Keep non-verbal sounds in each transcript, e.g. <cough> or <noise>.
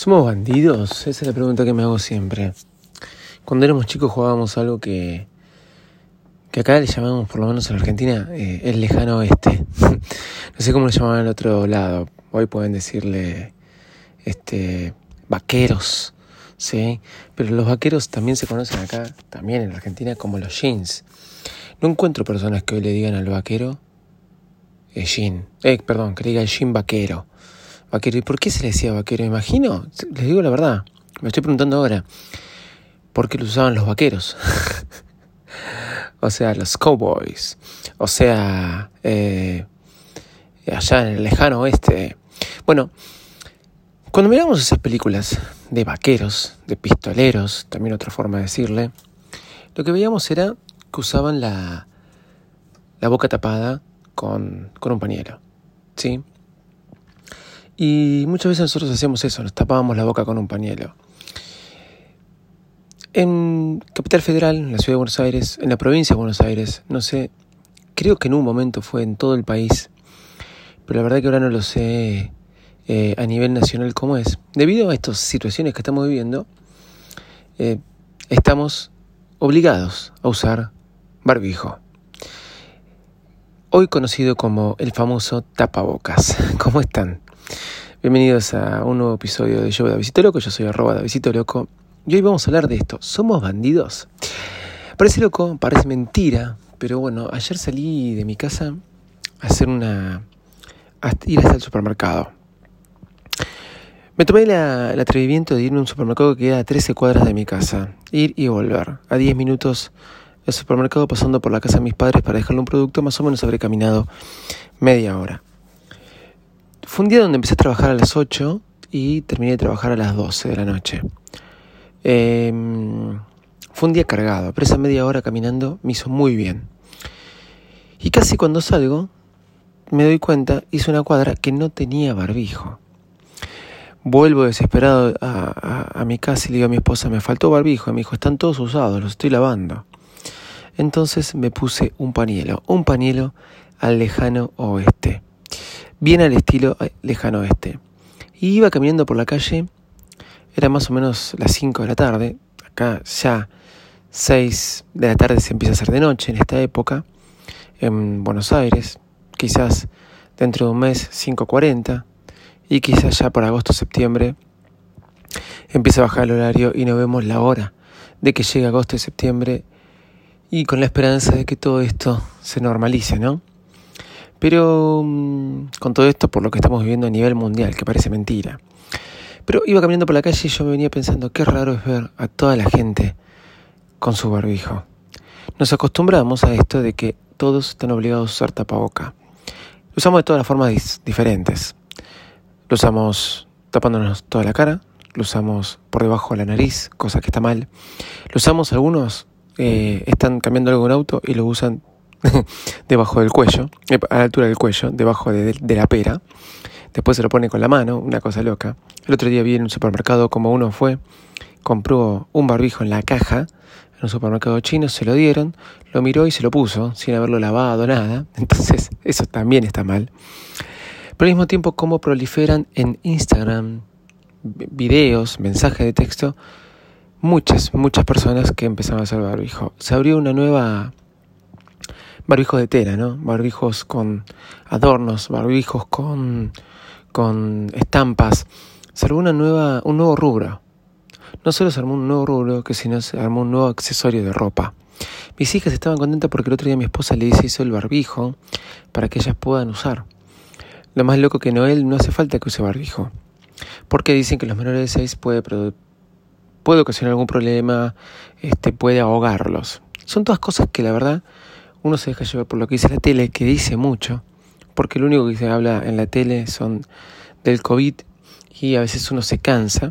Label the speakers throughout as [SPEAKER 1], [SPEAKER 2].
[SPEAKER 1] ¿Somos bandidos? Esa es la pregunta que me hago siempre. Cuando éramos chicos jugábamos algo que, que acá le llamamos, por lo menos en Argentina, eh, el lejano oeste. <laughs> no sé cómo lo llamaban al otro lado. Hoy pueden decirle este vaqueros, ¿sí? Pero los vaqueros también se conocen acá, también en Argentina, como los jeans. No encuentro personas que hoy le digan al vaquero eh, jean. Eh, perdón, que diga el jean vaquero. Vaquero. ¿Y por qué se le decía vaquero? Imagino, les digo la verdad, me estoy preguntando ahora, ¿por qué lo usaban los vaqueros? <laughs> o sea, los cowboys, o sea, eh, allá en el lejano oeste. Bueno, cuando miramos esas películas de vaqueros, de pistoleros, también otra forma de decirle, lo que veíamos era que usaban la, la boca tapada con, con un pañuelo, ¿sí? Y muchas veces nosotros hacíamos eso, nos tapábamos la boca con un pañuelo. En Capital Federal, en la ciudad de Buenos Aires, en la provincia de Buenos Aires, no sé, creo que en un momento fue en todo el país, pero la verdad que ahora no lo sé eh, a nivel nacional cómo es. Debido a estas situaciones que estamos viviendo, eh, estamos obligados a usar barbijo. Hoy conocido como el famoso tapabocas. <laughs> ¿Cómo están? Bienvenidos a un nuevo episodio de Yo Davidito Loco, yo soy arroba Davidito Loco y hoy vamos a hablar de esto, ¿somos bandidos? Parece loco, parece mentira, pero bueno, ayer salí de mi casa a hacer una... a ir hasta el supermercado. Me tomé el atrevimiento de ir a un supermercado que queda a 13 cuadras de mi casa, ir y volver, a 10 minutos del supermercado pasando por la casa de mis padres para dejarle un producto, más o menos habré caminado media hora. Fue un día donde empecé a trabajar a las 8 y terminé de trabajar a las 12 de la noche. Em, fue un día cargado, pero esa media hora caminando me hizo muy bien. Y casi cuando salgo, me doy cuenta, hice una cuadra que no tenía barbijo. Vuelvo desesperado a, a, mi casa y le digo a mi esposa, me faltó barbijo. Y me dijo, están todos usados, los estoy lavando. Entonces me puse un pañuelo, un pañuelo al lejano oeste bien al estilo eh, lejano oeste. Y iba caminando por la calle, era más o menos las 5 de la tarde, acá ya 6 de la tarde se empieza a hacer de noche en esta época, en Buenos Aires, quizás dentro de un mes 5.40 y quizás ya por agosto septiembre empieza a bajar el horario y no vemos la hora de que llegue agosto y septiembre y con la esperanza de que todo esto se normalice, ¿no? Pero mm, con todo esto, por lo que estamos viviendo a nivel mundial, que parece mentira. Pero iba caminando por la calle y yo me venía pensando, qué raro es ver a toda la gente con su barbijo. Nos acostumbramos a esto de que todos están obligados a usar tapaboca. Lo usamos de todas las formas diferentes. Lo usamos tapándonos toda la cara, lo usamos por debajo de la nariz, cosa que está mal. Lo usamos algunos, eh, están cambiando algo en auto y lo usan <laughs> debajo del cuello, a la altura del cuello, debajo de, la pera. Después se lo pone con la mano, una cosa loca. El otro día vi en un supermercado como uno fue, compró un barbijo en la caja, en un supermercado chino, se lo dieron, lo miró y se lo puso, sin haberlo lavado, nada. <laughs> Entonces, eso también está mal. Pero al mismo tiempo, cómo proliferan en Instagram videos, mensajes de texto, muchas, muchas personas que empezaron a hacer barbijo. Se abrió una nueva barbijos de tela, ¿no? Barbijos con adornos, barbijos con, con estampas. Se armó una nueva, un nuevo rubro. No solo se armó un nuevo rubro, que sino se armó un nuevo accesorio de ropa. Mis hijas estaban contentas porque el otro día mi esposa le hizo el barbijo para que ellas puedan usar. Lo más loco que Noel no hace falta que use barbijo. Porque dicen que los menores de 6 puede, puede ocasionar algún problema, este, puede ahogarlos. Son todas cosas que la verdad uno se deja llevar por lo que dice la tele, que dice mucho, porque lo único que se habla en la tele son del COVID y a veces uno se cansa.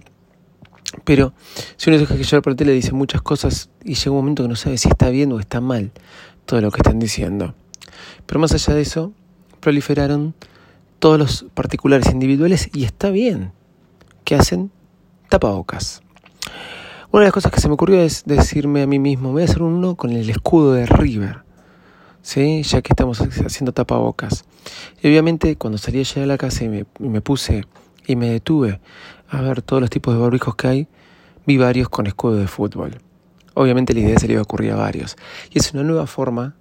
[SPEAKER 1] Pero si uno se deja llevar por la tele dice muchas cosas y llega un momento que no sabe si está bien o está mal todo lo que están diciendo. Pero más allá de eso, proliferaron todos los particulares individuales y está bien que hacen tapabocas. Una de las cosas que se me ocurrió es decirme a mí mismo, voy a hacer uno con el escudo de River. ¿Sí? ya que estamos haciendo tapabocas. Y obviamente cuando salí allá de la casa y me, puse y me detuve a ver todos los tipos de barbijos que hay. Vi varios con escudo de fútbol. Obviamente la idea se le iba a ocurrir a varios. Y es una nueva forma.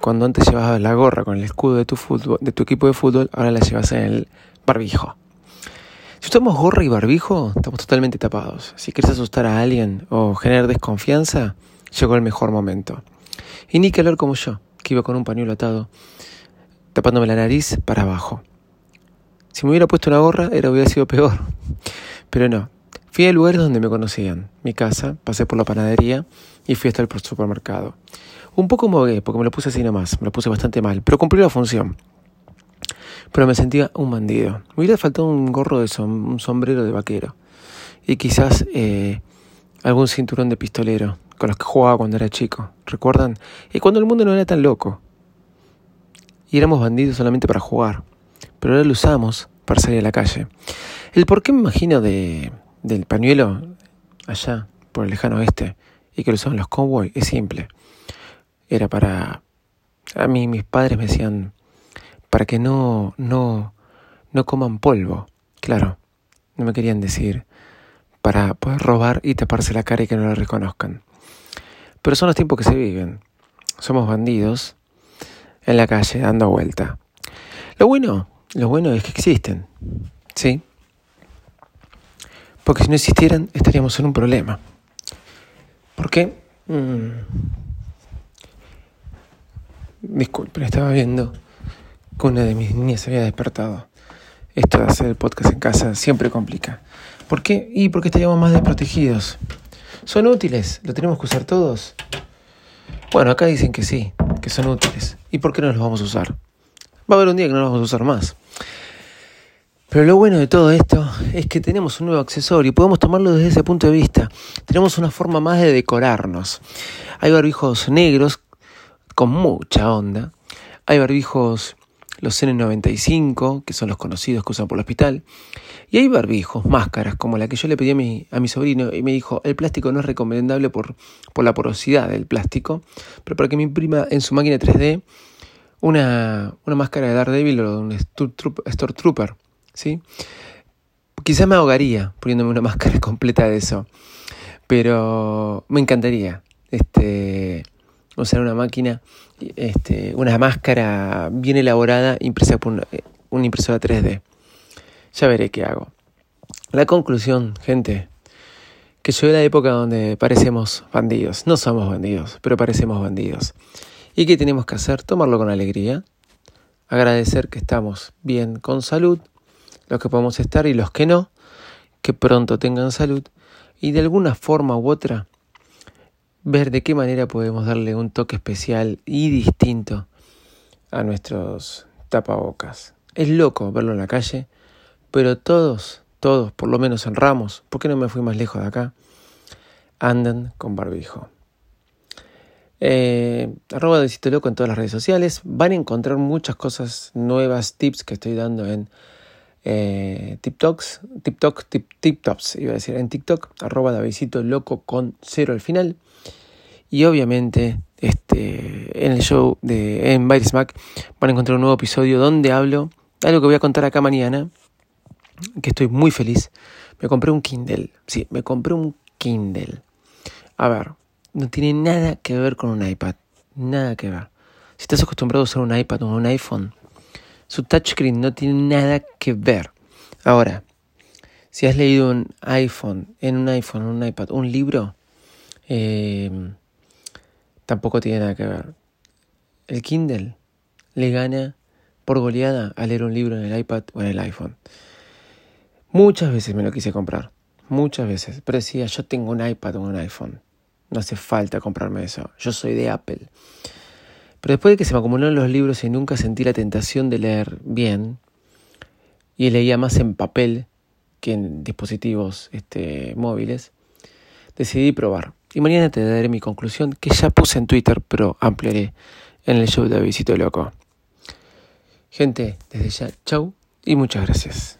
[SPEAKER 1] Cuando antes llevabas la gorra con el escudo de tu, fútbol, de tu equipo de fútbol, ahora la llevas en el barbijo. Si usamos gorra y barbijo, estamos totalmente tapados. Si quieres asustar a alguien o generar desconfianza, llegó el mejor momento. Y ni hablar como yo, que iba con un pañuelo atado, tapándome la nariz para abajo. Si me hubiera puesto una gorra, era hubiera sido peor. <laughs> Pero no, Fui a lugares donde me conocían, mi casa, pasé por la panadería y fui hasta el supermercado. Un poco mogué, porque me lo puse así nomás, me lo puse bastante mal, pero cumplí la función. Pero me sentía un bandido. Me hubiera faltado un gorro de un sombrero de vaquero. Y quizás eh, algún cinturón de pistolero, con los que jugaba cuando era chico. ¿Recuerdan? Y cuando el mundo no era tan loco. Y éramos bandidos solamente para jugar. Pero ahora lo usamos para salir a la calle. El por qué me imagino de del pañuelo allá por el lejano oeste y que lo usaban los cowboys es simple. Era para a mí mis padres me decían para que no no no coman polvo. Claro, no me querían decir para poder robar y taparse la cara y que no la reconozcan. Pero son los tiempos que se viven. Somos bandidos en la calle dando vuelta. Lo bueno, lo bueno es que existen. ¿Sí? Porque si no existieran estaríamos en un problema. ¿Por qué? Mm. Disculpen, estaba viendo que una de mis niñas se había despertado. Esto de hacer el podcast en casa siempre complica. ¿Por qué? Y porque estaríamos más desprotegidos. ¿Son útiles? ¿Lo tenemos que usar todos? Bueno, acá dicen que sí, que son útiles. ¿Y por qué no los vamos a usar? Va a haber un día que no los vamos a usar más. Pero lo bueno de todo esto es que tenemos un nuevo accesorio y podemos tomarlo desde ese punto de vista. Tenemos una forma más de decorarnos. Hay barbijos negros con mucha onda. Hay barbijos, los N95, que son los conocidos que usan por el hospital. Y hay barbijos, máscaras, como la que yo le pedí a mi, sobrino y me dijo, el plástico no es recomendable por, por la porosidad del plástico, pero para que me imprima en su máquina 3D una, una máscara de Daredevil o de un Stormtrooper ¿sí? Quizás me ahogaría poniéndome una <laughs> máscara completa de eso, pero me encantaría este, usar una máquina, este, una máscara bien elaborada impresa por una, impresora 3D. Ya veré qué hago. La conclusión, gente, que llegó la época donde parecemos bandidos. No somos bandidos, pero parecemos bandidos. ¿Y qué tenemos que hacer? Tomarlo con alegría, agradecer que estamos bien con salud los que podemos estar y los que no, que pronto tengan salud y de alguna forma u otra ver de qué manera podemos darle un toque especial y distinto a nuestros tapabocas. Es loco verlo en la calle, pero todos, todos, por lo menos en Ramos, ¿por qué no me fui más lejos de acá? Andan con barbijo. Eh, arroba de Loco en todas las redes sociales. Van a encontrar muchas cosas nuevas, tips que estoy dando en eh, TikToks, TikTok, tip, TikToks, iba a decir en TikTok, arroba Loco con cero al final. Y obviamente este, en el show de en Byte Smack van a encontrar un nuevo episodio donde hablo algo que voy a contar acá mañana, que estoy muy feliz. Me compré un Kindle, sí, me compré un Kindle. A ver, no tiene nada que ver con un iPad, nada que ver. Si estás acostumbrado a usar un iPad o un iPhone, su touchscreen no tiene nada que ver. Ahora, si has leído un iPhone, en un iPhone, un iPad, un libro, eh, tampoco tiene nada que ver. El Kindle le gana por goleada a leer un libro en el iPad o en el iPhone. Muchas veces me lo quise comprar, muchas veces, pero decía, yo tengo un iPad o un iPhone, no hace falta comprarme eso, yo soy de Apple. Pero después de que se me acumularon los libros y nunca sentí la tentación de leer bien, y leía más en papel que en dispositivos este, móviles, decidí probar. Y mañana te daré mi conclusión, que ya puse en Twitter, pero ampliaré en el show de Visito Loco. Gente, desde ya, chau y muchas gracias.